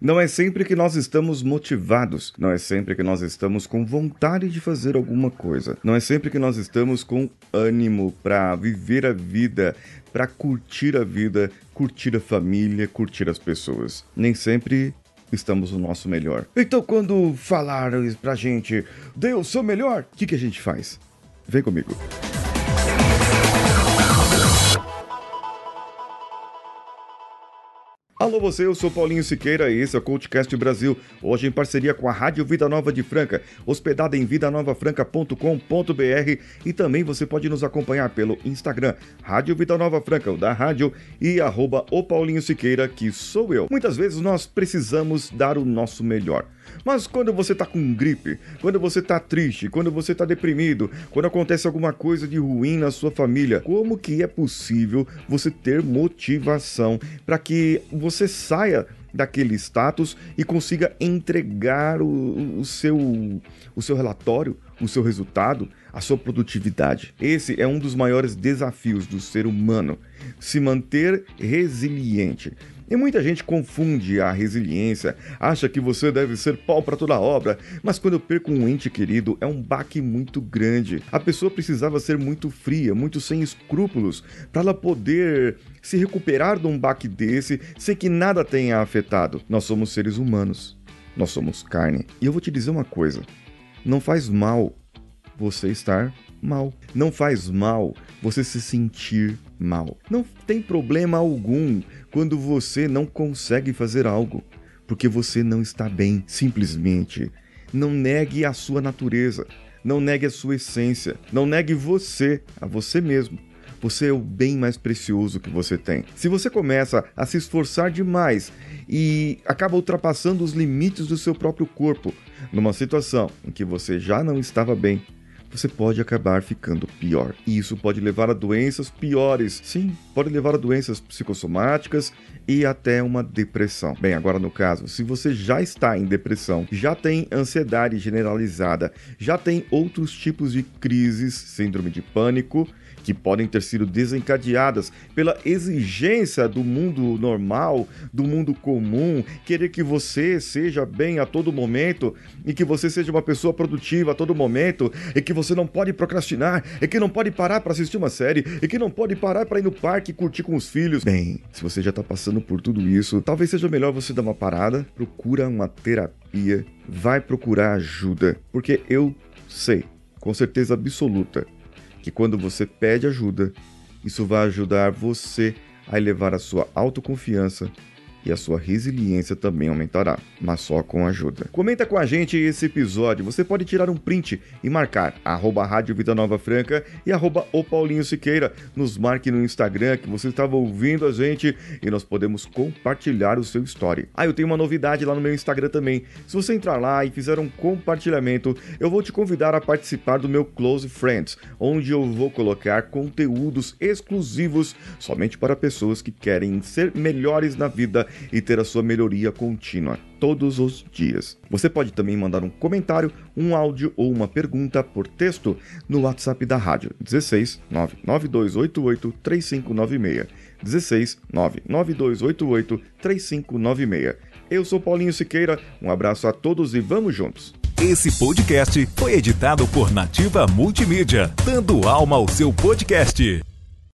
Não é sempre que nós estamos motivados, não é sempre que nós estamos com vontade de fazer alguma coisa, não é sempre que nós estamos com ânimo para viver a vida, para curtir a vida, curtir a família, curtir as pessoas. Nem sempre estamos no nosso melhor. Então, quando falaram pra gente, o seu melhor, o que, que a gente faz? Vem comigo. Alô você, eu sou Paulinho Siqueira e esse é o CoachCast Brasil, hoje em parceria com a Rádio Vida Nova de Franca, hospedada em vidanovafranca.com.br e também você pode nos acompanhar pelo Instagram, Rádio Vida Nova Franca, o da rádio, e arroba o Paulinho Siqueira, que sou eu. Muitas vezes nós precisamos dar o nosso melhor. Mas quando você tá com gripe, quando você tá triste, quando você tá deprimido, quando acontece alguma coisa de ruim na sua família, como que é possível você ter motivação para que você saia daquele status e consiga entregar o, o, seu, o seu relatório, o seu resultado, a sua produtividade. Esse é um dos maiores desafios do ser humano: se manter resiliente. E muita gente confunde a resiliência, acha que você deve ser pau para toda obra, mas quando eu perco um ente querido é um baque muito grande. A pessoa precisava ser muito fria, muito sem escrúpulos, para ela poder se recuperar de um baque desse sem que nada tenha afetado. Nós somos seres humanos, nós somos carne. E eu vou te dizer uma coisa: não faz mal você estar mal. Não faz mal você se sentir mal. Não tem problema algum quando você não consegue fazer algo, porque você não está bem. Simplesmente não negue a sua natureza, não negue a sua essência, não negue você a você mesmo. Você é o bem mais precioso que você tem. Se você começa a se esforçar demais e acaba ultrapassando os limites do seu próprio corpo, numa situação em que você já não estava bem, você pode acabar ficando pior. E isso pode levar a doenças piores. Sim, pode levar a doenças psicossomáticas e até uma depressão. Bem, agora no caso, se você já está em depressão, já tem ansiedade generalizada, já tem outros tipos de crises, síndrome de pânico, que podem ter sido desencadeadas pela exigência do mundo normal, do mundo comum, querer que você seja bem a todo momento e que você seja uma pessoa produtiva a todo momento e que você não pode procrastinar e que não pode parar para assistir uma série e que não pode parar para ir no parque e curtir com os filhos. Bem, se você já está passando por tudo isso, talvez seja melhor você dar uma parada, procura uma terapia, vai procurar ajuda, porque eu sei, com certeza absoluta, que quando você pede ajuda, isso vai ajudar você a elevar a sua autoconfiança e a sua resiliência também aumentará, mas só com ajuda. Comenta com a gente esse episódio. Você pode tirar um print e marcar arroba Rádio Vida Nova Franca e arroba o Paulinho Siqueira. Nos marque no Instagram que você estava ouvindo a gente e nós podemos compartilhar o seu story. Ah, eu tenho uma novidade lá no meu Instagram também. Se você entrar lá e fizer um compartilhamento, eu vou te convidar a participar do meu Close Friends, onde eu vou colocar conteúdos exclusivos somente para pessoas que querem ser melhores na vida e ter a sua melhoria contínua todos os dias. Você pode também mandar um comentário, um áudio ou uma pergunta por texto no WhatsApp da rádio 16 99288 3596. 16 99288 3596. Eu sou Paulinho Siqueira, um abraço a todos e vamos juntos. Esse podcast foi editado por Nativa Multimídia, dando alma ao seu podcast.